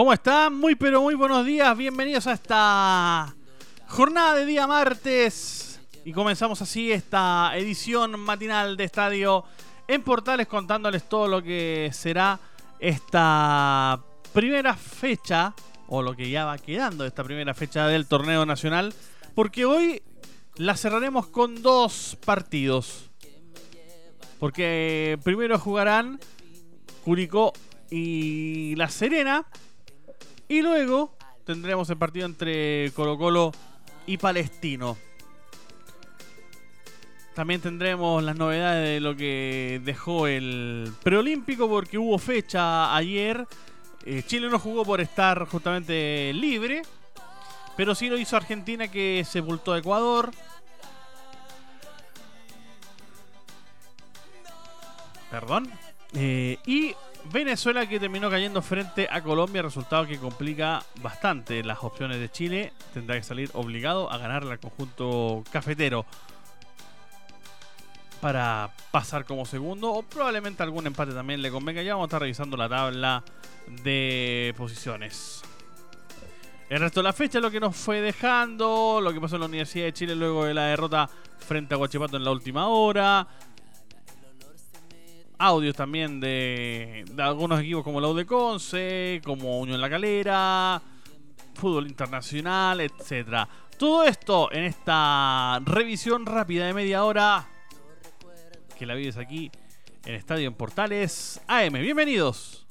¿Cómo están? Muy pero muy buenos días. Bienvenidos a esta jornada de día martes. Y comenzamos así esta edición matinal de estadio en Portales contándoles todo lo que será esta primera fecha o lo que ya va quedando esta primera fecha del torneo nacional. Porque hoy la cerraremos con dos partidos. Porque primero jugarán Curicó y La Serena y luego tendremos el partido entre Colo Colo y Palestino. También tendremos las novedades de lo que dejó el preolímpico porque hubo fecha ayer. Eh, Chile no jugó por estar justamente libre, pero sí lo hizo Argentina que sepultó a Ecuador. Perdón. Eh, y Venezuela que terminó cayendo frente a Colombia, resultado que complica bastante las opciones de Chile. Tendrá que salir obligado a ganarle al conjunto cafetero para pasar como segundo o probablemente algún empate también le convenga. Ya vamos a estar revisando la tabla de posiciones. El resto de la fecha, lo que nos fue dejando, lo que pasó en la Universidad de Chile luego de la derrota frente a Guachipato en la última hora, audios también de, algunos equipos como la de como Unión La Calera, fútbol internacional, etcétera. Todo esto en esta revisión rápida de media hora que la vives aquí en Estadio en Portales AM. Bienvenidos.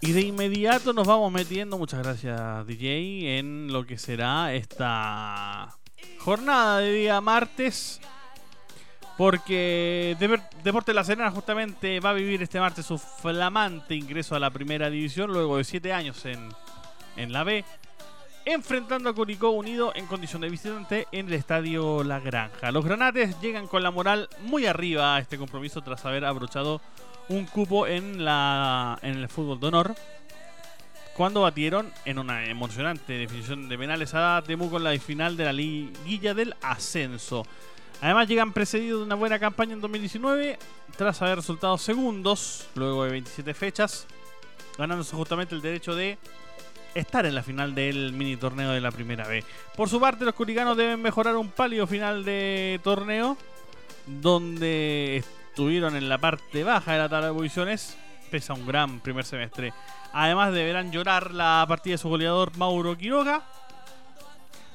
Y de inmediato nos vamos metiendo, muchas gracias DJ, en lo que será esta jornada de día martes. Porque Deporte La Serena justamente va a vivir este martes su flamante ingreso a la primera división luego de 7 años en, en la B enfrentando a Curicó Unido en condición de visitante en el estadio La Granja. Los granates llegan con la moral muy arriba a este compromiso tras haber abrochado un cupo en, la, en el fútbol de honor cuando batieron en una emocionante definición de penales a Temuco en la final de la liguilla del ascenso. Además llegan precedidos de una buena campaña en 2019 tras haber resultado segundos luego de 27 fechas, ganándose justamente el derecho de estar en la final del mini torneo de la primera B. Por su parte, los curicanos deben mejorar un pálido final de torneo donde estuvieron en la parte baja de la tabla de posiciones, pese a un gran primer semestre. Además deberán llorar la partida de su goleador Mauro Quiroga,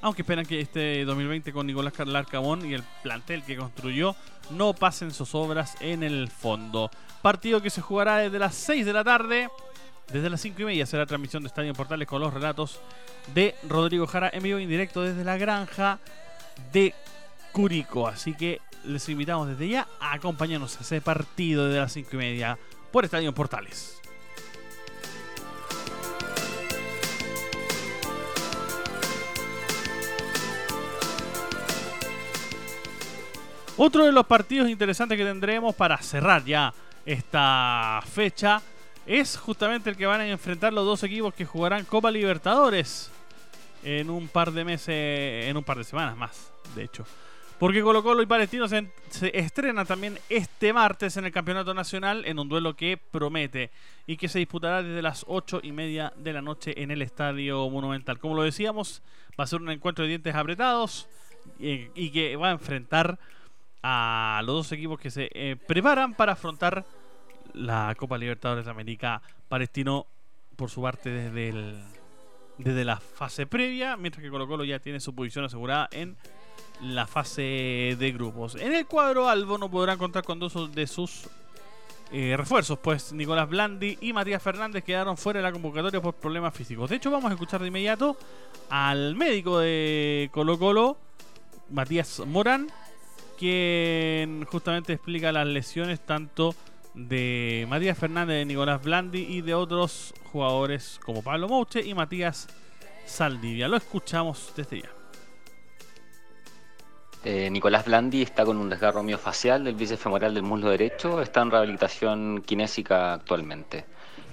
aunque esperan que este 2020 con Nicolás Carlarcamón y el plantel que construyó no pasen sus obras en el fondo. Partido que se jugará desde las 6 de la tarde. Desde las 5 y media será transmisión de Estadio Portales con los relatos de Rodrigo Jara en vivo e indirecto desde la granja de Curico. Así que les invitamos desde ya a acompañarnos a ese partido desde las 5 y media por Estadio Portales. Otro de los partidos interesantes que tendremos para cerrar ya esta fecha es justamente el que van a enfrentar los dos equipos que jugarán Copa Libertadores en un par de meses, en un par de semanas más, de hecho. Porque Colo Colo y Palestino se, estrenan también este martes en el Campeonato Nacional en un duelo que promete y que se disputará desde las 8 y media de la noche en el Estadio Monumental. Como lo decíamos, va a ser un encuentro de dientes apretados y, que va a enfrentar a los dos equipos que se eh, preparan para afrontar la Copa Libertadores de América. Palestino, por su parte, desde, desde la fase previa, mientras que Colo Colo ya tiene su posición asegurada en la fase de grupos. En el cuadro Albo no podrán contar con dos de sus eh, refuerzos, pues Nicolás Blandi y Matías Fernández quedaron fuera de la convocatoria por problemas físicos. De hecho, vamos a escuchar de inmediato al médico de Colo Colo, Matías Morán, quien justamente explica las lesiones tanto de Matías Fernández, de Nicolás Blandi y de otros jugadores como Pablo Mouche y Matías Saldivia. Lo escuchamos desde ya. Eh, Nicolás Blandi está con un desgarro miofacial del bíceps femoral del muslo derecho, está en rehabilitación kinésica actualmente.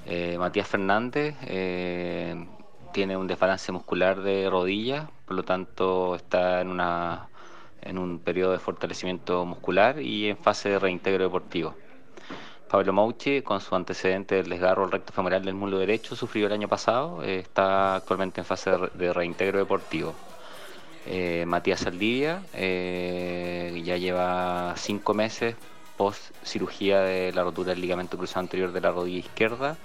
Eh, Matías Fernández eh, tiene un desbalance muscular de rodilla, por lo tanto está en, un periodo de fortalecimiento muscular y en fase de reintegro deportivo. Pablo Mouchi, con su antecedente del desgarro recto femoral del muslo derecho, sufrió el año pasado, está actualmente en fase de reintegro deportivo. Eh, Matías Saldivia eh, ya lleva cinco meses post cirugía de la rotura del ligamento cruzado anterior de la rodilla izquierda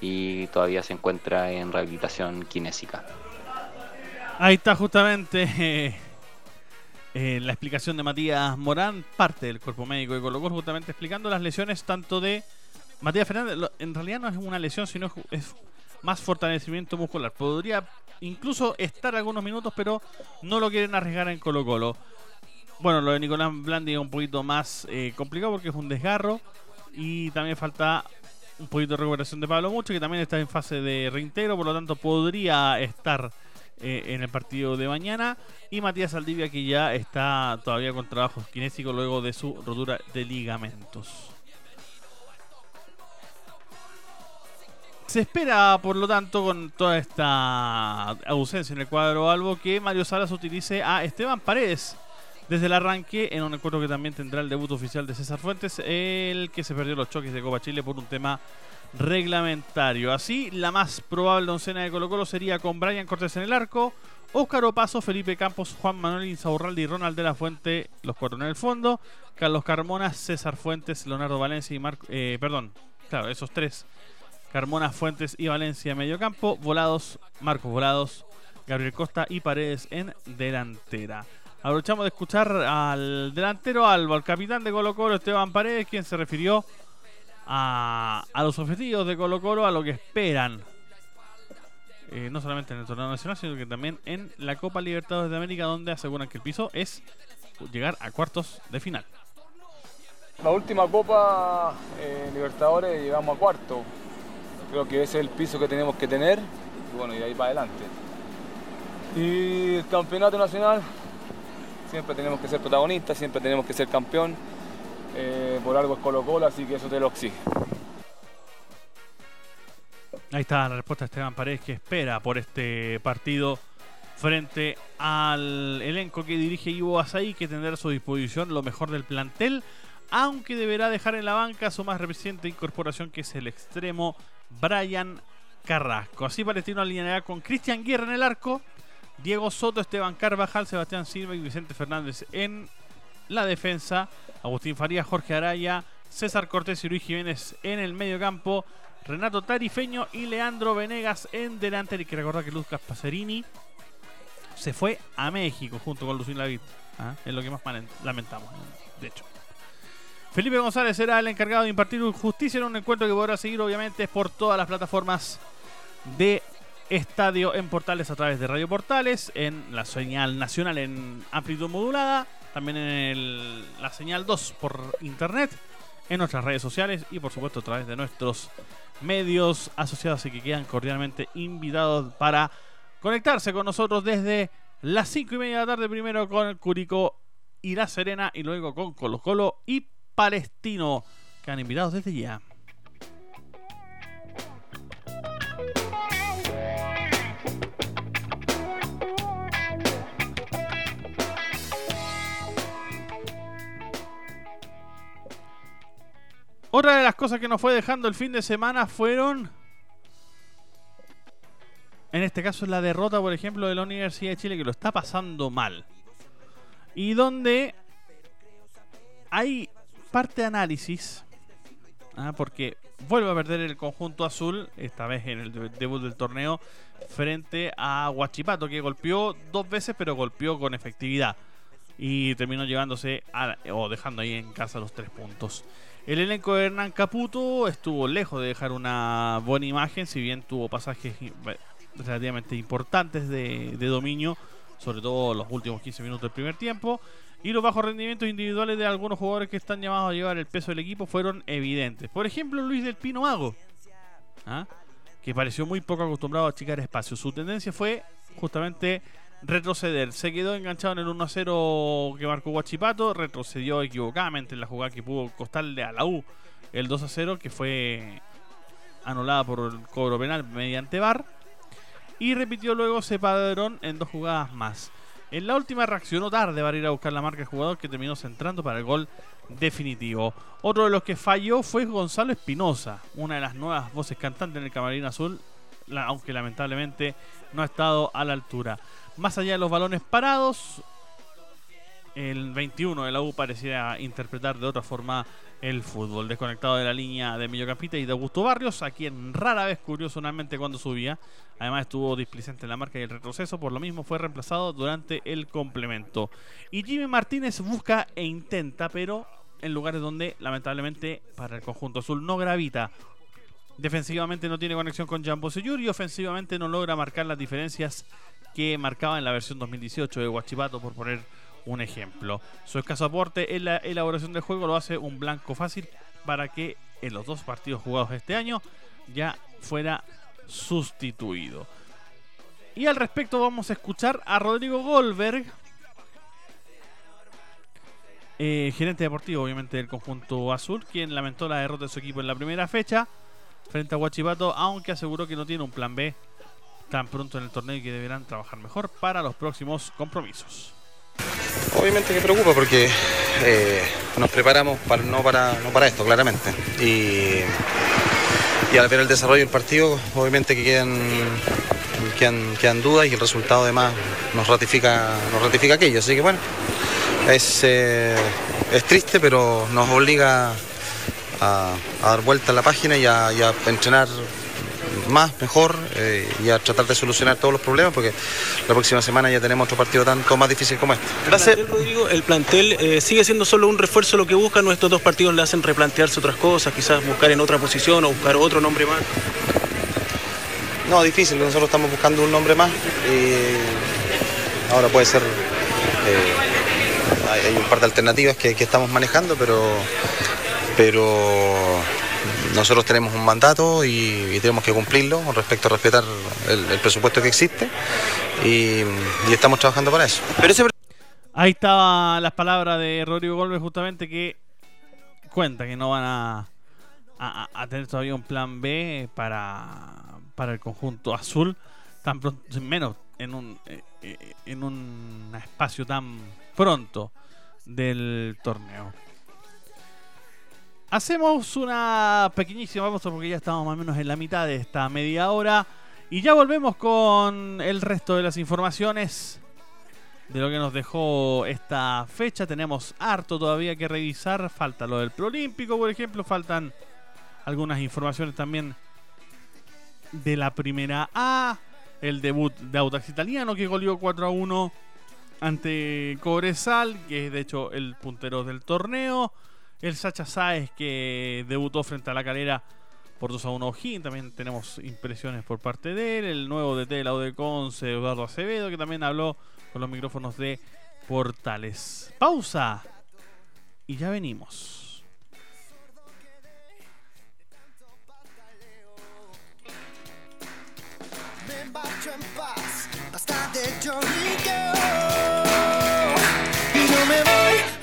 y todavía se encuentra en rehabilitación kinésica. Ahí está justamente eh, la explicación de Matías Morán, parte del cuerpo médico de Colo, justamente explicando las lesiones tanto de Matías Fernández. En realidad no es una lesión, sino es más fortalecimiento muscular. Podría incluso estar algunos minutos, pero no lo quieren arriesgar en Colo Colo. Bueno, lo de Nicolás Blandi es un poquito más eh, complicado porque es un desgarro y también falta un poquito de recuperación de Pablo Mucho, que también está en fase de reintegro, por lo tanto podría estar eh, en el partido de mañana. Y Matías Aldivia, que ya está todavía con trabajos kinésicos luego de su rotura de ligamentos. Se espera, por lo tanto, con toda esta ausencia en el cuadro Albo, que Mario Salas utilice a Esteban Paredes desde el arranque, en un encuentro que también tendrá el debut oficial de César Fuentes, el que se perdió los choques de Copa Chile por un tema reglamentario. Así, la más probable oncena de Colo Colo sería con Brian Cortés en el arco, Óscar Opaso, Felipe Campos, Juan Manuel Insaurralde y Ronald de la Fuente, los cuatro en el fondo, Carlos Carmona, César Fuentes, Leonardo Valencia y Marco... Eh, perdón, claro, esos tres Carmona, Fuentes y Valencia en medio campo. Volados, Marcos Volados, Gabriel Costa y Paredes en delantera. Aprovechamos de escuchar al delantero Albo, al capitán de Colo Colo, Esteban Paredes, quien se refirió a, los objetivos de Colo Colo, a lo que esperan. Eh, no solamente en el torneo nacional, sino que también en la Copa Libertadores de América, donde aseguran que el piso es llegar a cuartos de final. La última Copa eh, Libertadores llegamos a cuarto. Creo que ese es el piso que tenemos que tener y bueno, y ahí para adelante. Y el campeonato nacional, siempre tenemos que ser protagonistas, siempre tenemos que ser campeón. Eh, por algo es Colo Colo, así que eso te lo exige. Ahí está la respuesta de Esteban Paredes que espera por este partido frente al elenco que dirige Ivo Asai, que tendrá a su disposición lo mejor del plantel, aunque deberá dejar en la banca su más reciente incorporación, que es el extremo Brian Carrasco. Así Palestino alineará con Cristian Guerra en el arco, Diego Soto, Esteban Carvajal, Sebastián Silva y Vicente Fernández en la defensa, Agustín Farías, Jorge Araya, César Cortés y Luis Jiménez en el medio campo, Renato Tarifeño y Leandro Venegas en delante. Hay que recordar que Lucas Pacerini se fue a México junto con Lucín Lavit. ¿ah? Es lo que más lamentamos, de hecho. Felipe González será el encargado de impartir justicia en un encuentro que podrá seguir obviamente por todas las plataformas de Estadio en Portales a través de Radio Portales, en la señal nacional en amplitud modulada, también en la señal 2 por internet, en nuestras redes sociales y por supuesto a través de nuestros medios asociados y que quedan cordialmente invitados para conectarse con nosotros desde las 5 y media de la tarde primero con Curicó y La Serena y luego con Colo Colo y palestino que han invitado desde ya. Otra de las cosas que nos fue dejando el fin de semana fueron, en este caso, la derrota, por ejemplo, de la Universidad de Chile, que lo está pasando mal. Y donde hay parte de análisis, ah, porque vuelve a perder el conjunto azul, esta vez en el debut del torneo, frente a Huachipato, que golpeó dos veces, pero golpeó con efectividad. y terminó llevándose o dejando ahí en casa los tres puntos. El elenco de Hernán Caputo estuvo lejos de dejar una buena imagen, si bien tuvo pasajes relativamente importantes de, dominio, sobre todo los últimos 15 minutos del primer tiempo. Y los bajos rendimientos individuales de algunos jugadores que están llamados a llevar el peso del equipo fueron evidentes. Por ejemplo, Luis del Pino Mago, ¿ah? que pareció muy poco acostumbrado a achicar espacio. Su tendencia fue justamente retroceder. Se quedó enganchado en el 1 0 que marcó Guachipato. Retrocedió equivocadamente en la jugada que pudo costarle a la U el 2 0 que fue anulada por el cobro penal mediante VAR. Y repitió luego ese padrón en dos jugadas más. En la última reaccionó tarde para ir a buscar la marca del jugador que terminó centrando para el gol definitivo. Otro de los que falló fue Gonzalo Espinosa, una de las nuevas voces cantantes en el Camarín Azul, aunque lamentablemente no ha estado a la altura. Más allá de los balones parados, el 21 de la U parecía interpretar de otra forma el fútbol. Desconectado de la línea de Millocampita y de Augusto Barrios, a quien rara vez curiosamente cuando subía. Además estuvo displicente en la marca y el retroceso, por lo mismo fue reemplazado durante el complemento. Y Jimmy Martínez busca e intenta, pero en lugares donde lamentablemente para el conjunto azul no gravita. Defensivamente no tiene conexión con Jambo Seyur y ofensivamente no logra marcar las diferencias que marcaba en la versión 2018 de Guachipato, por poner un ejemplo. Su escaso aporte en la elaboración del juego lo hace un blanco fácil para que en los dos partidos jugados este año ya fuera sustituido. Y al respecto vamos a escuchar a Rodrigo Goldberg, eh, gerente deportivo obviamente del conjunto azul, quien lamentó la derrota de su equipo en la primera fecha frente a Guachipato, aunque aseguró que no tiene un plan B tan pronto en el torneo y que deberán trabajar mejor para los próximos compromisos. Obviamente que preocupa porque eh, nos preparamos para, no, para, no para esto, claramente. Y, al ver el desarrollo del partido, obviamente que quedan, dudas y el resultado además nos ratifica, nos ratifica aquello. Así que bueno, es, eh, es triste, pero nos obliga a, dar vuelta a la página y a entrenar más, mejor eh, y a tratar de solucionar todos los problemas porque la próxima semana ya tenemos otro partido tanto más difícil como este. Gracias. Rodrigo, el plantel eh, sigue siendo solo un refuerzo lo que buscan, nuestros dos partidos le hacen replantearse otras cosas, quizás buscar en otra posición o buscar otro nombre más. No, difícil, nosotros estamos buscando un nombre más y ahora puede ser... Eh, hay un par de alternativas que, que estamos manejando, pero, pero nosotros tenemos un mandato y, tenemos que cumplirlo con respecto a respetar el, presupuesto que existe y, estamos trabajando para eso. Ahí estaban las palabras de Rodrigo Golbes justamente que cuenta que no van a, a, tener todavía un plan B para, para el conjunto azul, tan pronto, menos en un, eh, eh, en un espacio tan pronto del torneo. Hacemos una pequeñísima pausa porque ya estamos más o menos en la mitad de esta media hora. Y ya volvemos con el resto de las informaciones de lo que nos dejó esta fecha. Tenemos harto todavía que revisar. Falta lo del Prolímpico, por ejemplo. Faltan algunas informaciones también de la primera A. El debut de Audax Italiano que goleó 4 a 1 ante Cobresal, que es de hecho el puntero del torneo. El Sacha Sáez que debutó frente a la calera por 2 a 1 O'Higgins. También tenemos impresiones por parte de él. El nuevo DT de la Conce, Eduardo Acevedo, que también habló con los micrófonos de Portales. Pausa. Y ya venimos.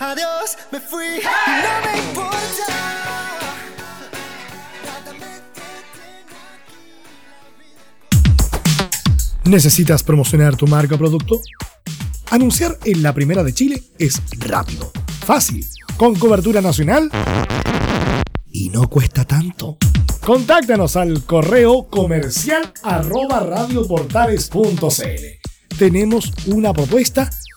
Adiós, me fui no me importa. ¿Necesitas promocionar tu marca o producto? Anunciar en la primera de Chile es rápido, fácil, con cobertura nacional y no cuesta tanto. Contáctanos al correo comercial arroba radioportales.cl. Tenemos una propuesta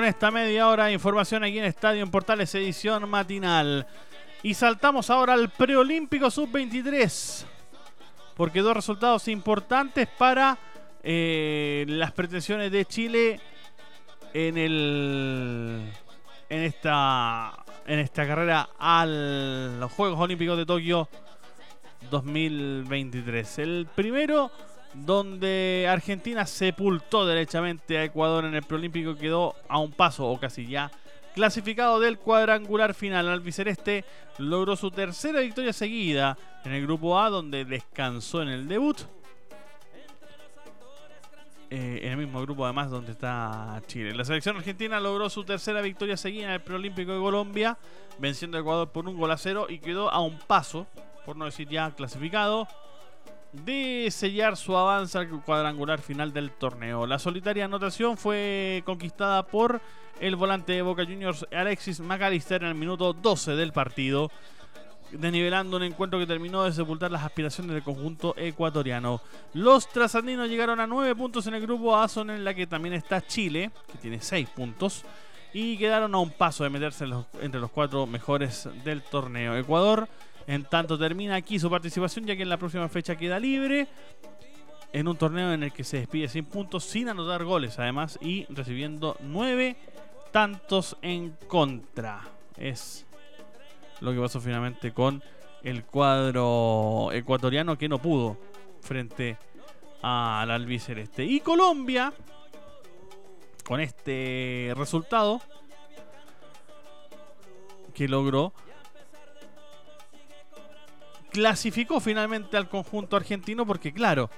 Con esta media hora de información aquí en Estadio en Portales edición matinal. Y saltamos ahora al preolímpico sub-23. Porque dos resultados importantes para eh, las pretensiones de Chile en el en esta en esta carrera a los Juegos Olímpicos de Tokio 2023. El primero donde Argentina sepultó derechamente a Ecuador en el preolímpico quedó a un paso o casi ya clasificado del cuadrangular final. Al albiceleste logró su tercera victoria seguida en el grupo A donde descansó en el debut. Eh, en el mismo grupo además donde está Chile. La selección argentina logró su tercera victoria seguida en el preolímpico de Colombia, venciendo a Ecuador por un gol a cero y quedó a un paso, por no decir ya clasificado, de sellar su avance al cuadrangular final del torneo. La solitaria anotación fue conquistada por el volante de Boca Juniors Alexis McAllister en el minuto 12 del partido, desnivelando un encuentro que terminó de sepultar las aspiraciones del conjunto ecuatoriano. Los trasandinos llegaron a 9 puntos en el grupo A, zona en la que también está Chile, que tiene 6 puntos, y quedaron a un paso de meterse entre los cuatro mejores del torneo. Ecuador en tanto termina aquí su participación, ya que en la próxima fecha queda libre en un torneo en el que se despide sin puntos, sin anotar goles además y recibiendo nueve tantos en contra. Es lo que pasó finalmente con el cuadro ecuatoriano que no pudo frente al albiceleste. Y Colombia, con este resultado que logró, clasificó finalmente al conjunto argentino porque claro,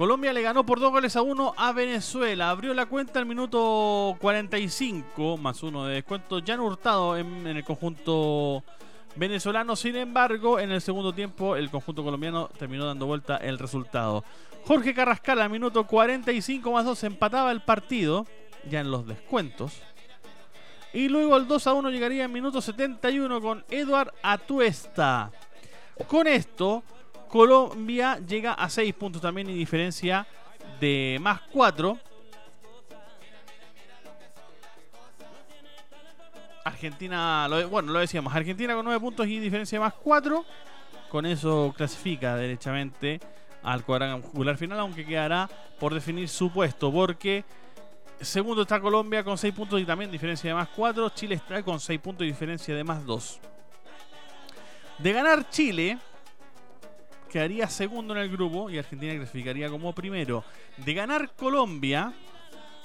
Colombia le ganó por dos goles a uno a Venezuela. Abrió la cuenta al minuto 45, más uno de descuento. Ya han hurtado en, el conjunto venezolano. Sin embargo, en el segundo tiempo, el conjunto colombiano terminó dando vuelta el resultado. Jorge Carrascal al minuto 45 más 2 empataba el partido, ya en los descuentos. Y luego el 2 a 1 llegaría en minuto 71 con Eduard Atuesta. Con esto, Colombia llega a 6 puntos también y diferencia de más 4. Argentina, bueno, lo decíamos, Argentina con 9 puntos y diferencia de más 4. Con eso clasifica derechamente al cuadrangular final, aunque quedará por definir su puesto, porque segundo está Colombia con 6 puntos y también diferencia de más 4. Chile está con 6 puntos y diferencia de más 2. De ganar Chile, quedaría segundo en el grupo y Argentina clasificaría como primero. De ganar Colombia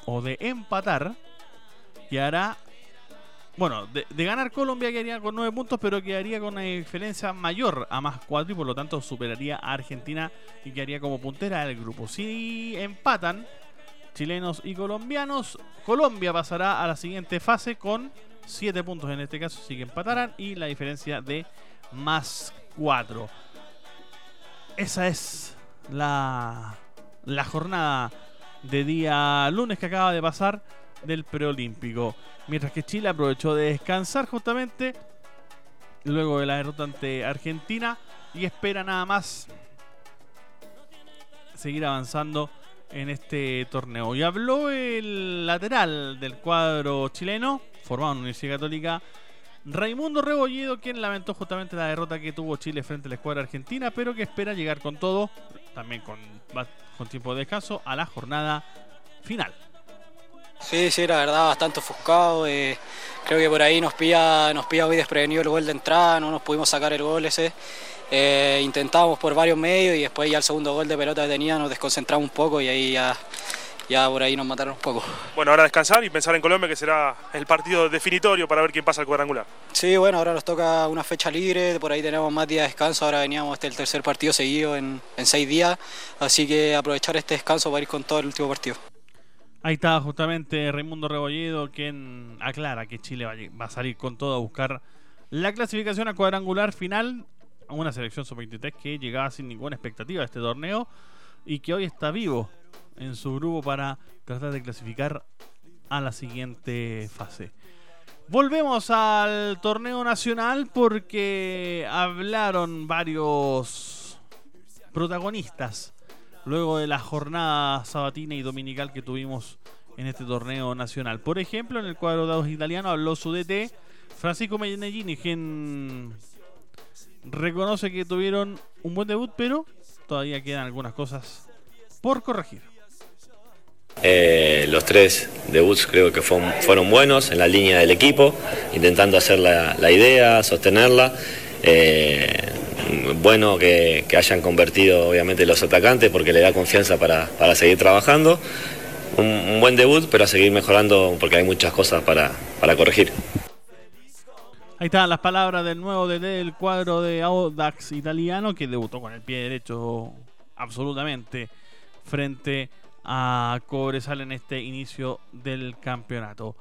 o de empatar, quedará. Bueno, de, ganar Colombia quedaría con nueve puntos, pero quedaría con una diferencia mayor a más cuatro y por lo tanto superaría a Argentina y quedaría como puntera del grupo. Si empatan chilenos y colombianos, Colombia pasará a la siguiente fase con 7 puntos en este caso, si que empatarán y la diferencia de más 4. Esa es la, la jornada de día lunes que acaba de pasar del preolímpico. Mientras que Chile aprovechó de descansar justamente luego de la derrota ante Argentina y espera nada más seguir avanzando en este torneo. Y habló el lateral del cuadro chileno, formado en la Universidad Católica, Raimundo Rebolledo, quien lamentó justamente la derrota que tuvo Chile frente a la escuadra argentina, pero que espera llegar con todo, también con, con tiempo de descanso, a la jornada final. Sí, sí, la verdad, bastante ofuscado. Eh, creo que por ahí nos pilla, nos pilla muy desprevenido el gol de entrada, no nos pudimos sacar el gol ese. Eh, intentamos por varios medios y después ya el segundo gol de pelota que tenía nos desconcentramos un poco y ahí ya, ya por ahí nos mataron un poco. Bueno, ahora descansar y pensar en Colombia que será el partido definitorio para ver quién pasa al cuadrangular. Sí, bueno, ahora nos toca una fecha libre, por ahí tenemos más días de descanso, ahora veníamos este el tercer partido seguido en, en seis días, así que aprovechar este descanso para ir con todo el último partido. Ahí está justamente Raimundo Rebolledo quien aclara que Chile va a salir con todo a buscar la clasificación a cuadrangular final a una selección sub-23 que llegaba sin ninguna expectativa a este torneo y que hoy está vivo en su grupo para tratar de clasificar a la siguiente fase. Volvemos al torneo nacional porque hablaron varios protagonistas luego de la jornada sabatina y dominical que tuvimos en este torneo nacional. Por ejemplo, en el cuadro de dos italiano habló su DT, Francisco Medellini, quien reconoce que tuvieron un buen debut, pero todavía quedan algunas cosas por corregir. Eh, los tres debuts creo que fueron, buenos en la línea del equipo, intentando hacer la, idea, sostenerla. Eh, bueno que, hayan convertido obviamente los atacantes porque le da confianza para, seguir trabajando. Un, buen debut, pero a seguir mejorando porque hay muchas cosas para, corregir. Ahí están las palabras del nuevo DD del cuadro de Audax italiano que debutó con el pie derecho absolutamente frente a Cobresal en este inicio del campeonato.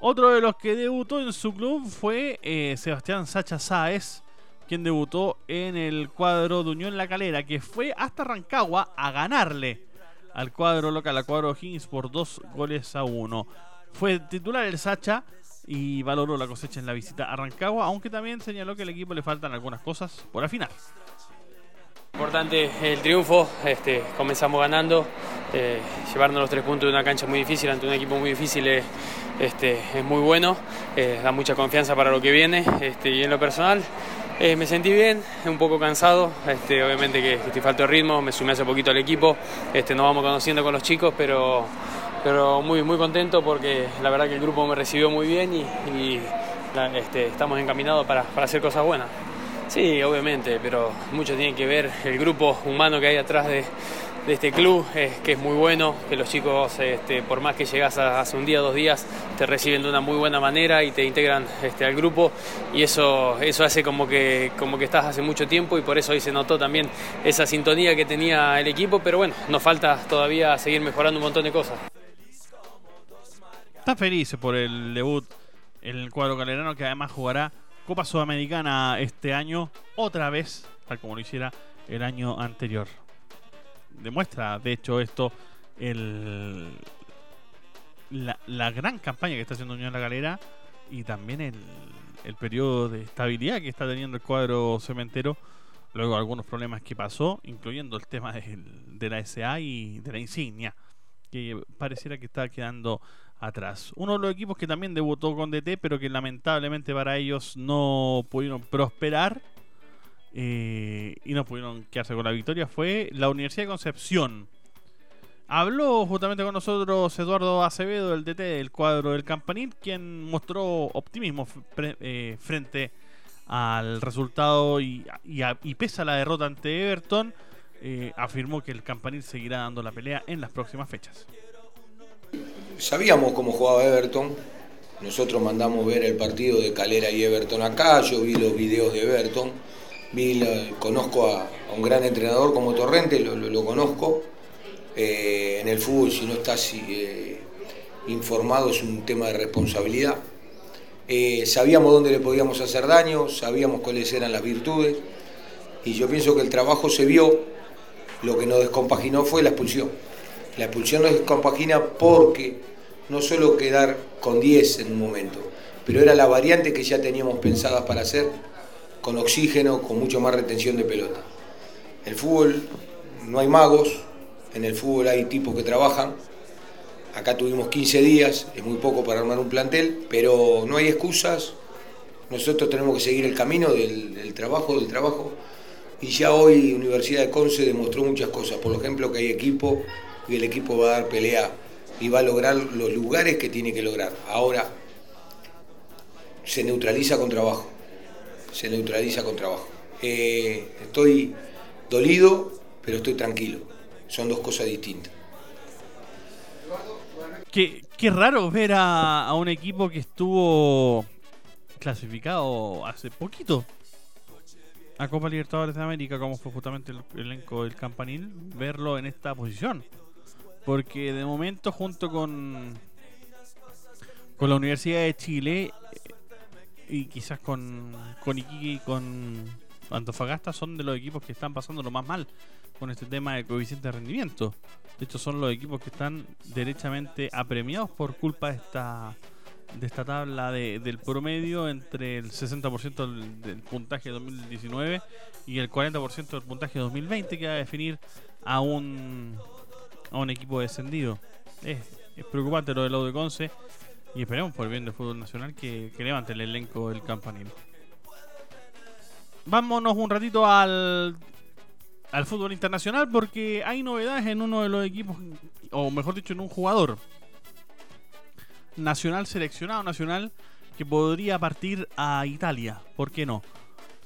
Otro de los que debutó en su club fue eh, Sebastián Sacha Sáez, quien debutó en el cuadro de Unión La Calera, que fue hasta Rancagua a ganarle al cuadro local, al cuadro Higgins, por dos goles a uno. Fue titular el Sacha y valoró la cosecha en la visita a Rancagua, aunque también señaló que al equipo le faltan algunas cosas por afinar. Importante el triunfo, este, comenzamos ganando, eh, llevarnos los tres puntos de una cancha muy difícil ante un equipo muy difícil es, este, es muy bueno, eh, da mucha confianza para lo que viene este, y en lo personal eh, me sentí bien, un poco cansado, este, obviamente que, estoy falto de ritmo, me sumé hace poquito al equipo, este, nos vamos conociendo con los chicos, pero, pero muy, muy contento porque la verdad que el grupo me recibió muy bien y, este, estamos encaminados para, para hacer cosas buenas. Sí, obviamente, pero mucho tiene que ver el grupo humano que hay atrás de, este club, que es muy bueno, que los chicos, este, por más que llegas hace un día, dos días, te reciben de una muy buena manera y te integran este, al grupo y eso, eso hace como que, como que estás hace mucho tiempo y por eso hoy se notó también esa sintonía que tenía el equipo, pero bueno, nos falta todavía seguir mejorando un montón de cosas. Está feliz por el debut en el cuadro galerano que además jugará Copa Sudamericana este año otra vez, tal como lo hiciera el año anterior. Demuestra, de hecho, esto el, la, gran campaña que está haciendo Unión La Galera y también el, el periodo de estabilidad que está teniendo el cuadro cementero luego algunos problemas que pasó, incluyendo el tema de la SA y de la insignia, que pareciera que está quedando atrás. Uno de los equipos que también debutó con DT, pero que lamentablemente para ellos no pudieron prosperar eh, y no pudieron quedarse con la victoria fue la Universidad de Concepción. Habló justamente con nosotros Eduardo Acevedo, el DT del cuadro del Campanil, quien mostró optimismo eh, frente al resultado y, y, pese a la derrota ante Everton, eh, afirmó que el Campanil seguirá dando la pelea en las próximas fechas. Sabíamos cómo jugaba Everton, nosotros mandamos ver el partido de Calera y Everton acá, yo vi los videos de Everton conozco a, un gran entrenador como Torrente, lo, conozco. Eh, en el fútbol, si no estás eh, informado, es un tema de responsabilidad. Eh, sabíamos dónde le podíamos hacer daño, sabíamos cuáles eran las virtudes, y yo pienso que el trabajo se vio, lo que nos descompaginó fue la expulsión. La expulsión nos descompagina porque no solo quedar con 10 en un momento, pero era la variante que ya teníamos pensadas para hacer, con oxígeno, con mucho más retención de pelota. El fútbol, no hay magos, en el fútbol hay tipos que trabajan, acá tuvimos 15 días, es muy poco para armar un plantel, pero no hay excusas, nosotros tenemos que seguir el camino del, del trabajo, del trabajo, y ya hoy Universidad de Conce demostró muchas cosas, por ejemplo que hay equipo y el equipo va a dar pelea y va a lograr los lugares que tiene que lograr. Ahora se neutraliza con trabajo, se neutraliza con trabajo. Eh, estoy dolido, pero estoy tranquilo. Son dos cosas distintas. Qué, qué raro ver a, a un equipo que estuvo clasificado hace poquito a Copa Libertadores de América, como fue justamente el elenco del Campanil, verlo en esta posición. Porque de momento, junto con, con la Universidad de Chile y quizás con, con Iquique y con Antofagasta, son de los equipos que están pasando lo más mal con este tema de coeficiente de rendimiento. De hecho, son los equipos que están derechamente apremiados por culpa de esta de esta tabla de, del promedio entre el 60% del, del puntaje de 2019 y el 40% del puntaje de 2020 que va a definir a un a un equipo descendido. Es, preocupante lo del de Conce y esperemos por el bien del fútbol nacional que, que levante el elenco del campanil. Vámonos un ratito al al fútbol internacional porque hay novedades en uno de los equipos, o mejor dicho, en un jugador nacional seleccionado nacional que podría partir a Italia, ¿por qué no?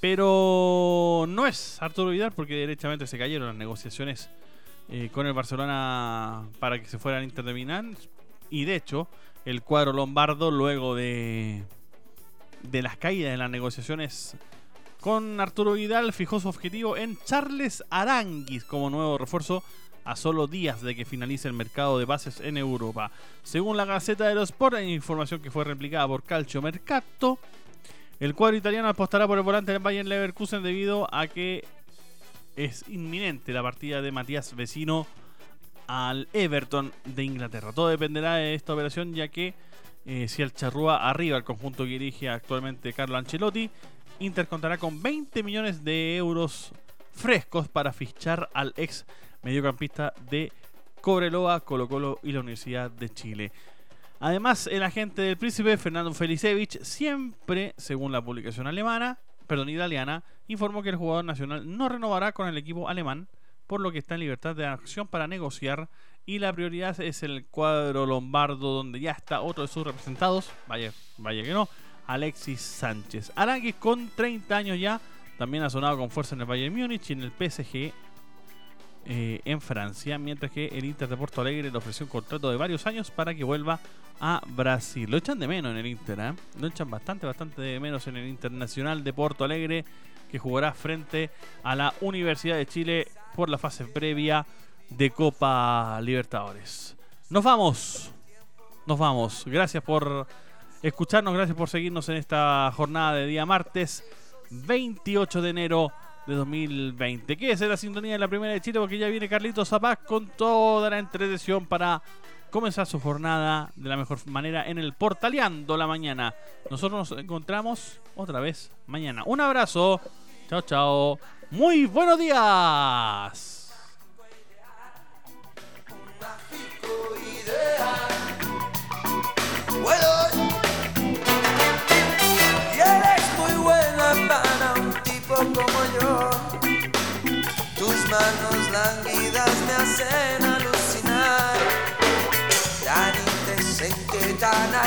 Pero no es Arturo Vidal porque derechamente se cayeron las negociaciones eh, con el Barcelona para que se fuera al Inter de y de hecho el cuadro lombardo luego de de las caídas en las negociaciones con Arturo Vidal fijó su objetivo en Charles Aranguis como nuevo refuerzo a solo días de que finalice el mercado de bases en Europa. Según la Gaceta de los Sport, información que fue replicada por Calcio Mercato, el cuadro italiano apostará por el volante del Bayern Leverkusen debido a que es inminente la partida de Matías Vecino al Everton de Inglaterra. Todo dependerá de esta operación ya que eh, si el charrúa arriba el conjunto que dirige actualmente Carlo Ancelotti, Inter contará con 20 millones de euros frescos para fichar al ex mediocampista de Cobreloa, Colo Colo y la Universidad de Chile. Además, el agente del príncipe, Fernando Felicevich, siempre, según la publicación alemana, perdón, italiana, informó que el jugador nacional no renovará con el equipo alemán, por lo que está en libertad de acción para negociar y la prioridad es el cuadro lombardo donde ya está otro de sus representados, vaya, vaya que no, Alexis Sánchez. Aranguis con 30 años ya, también ha sonado con fuerza en el Bayern Múnich y en el PSG eh, en Francia, mientras que el Inter de Porto Alegre le ofreció un contrato de varios años para que vuelva a Brasil. Lo echan de menos en el Inter, ¿eh? lo echan bastante, bastante de menos en el Internacional de Porto Alegre, que jugará frente a la Universidad de Chile por la fase previa de Copa Libertadores. Nos vamos, nos vamos. Gracias por escucharnos, gracias por seguirnos en esta jornada de día martes 28 de enero de 2020. ¿Qué es la sintonía de la primera de Chile? Porque ya viene Carlitos Zapaz con toda la entretención para comenzar su jornada de la mejor manera en el Portaleando la mañana. Nosotros nos encontramos otra vez mañana. Un abrazo. Chao, chao. Muy buenos días.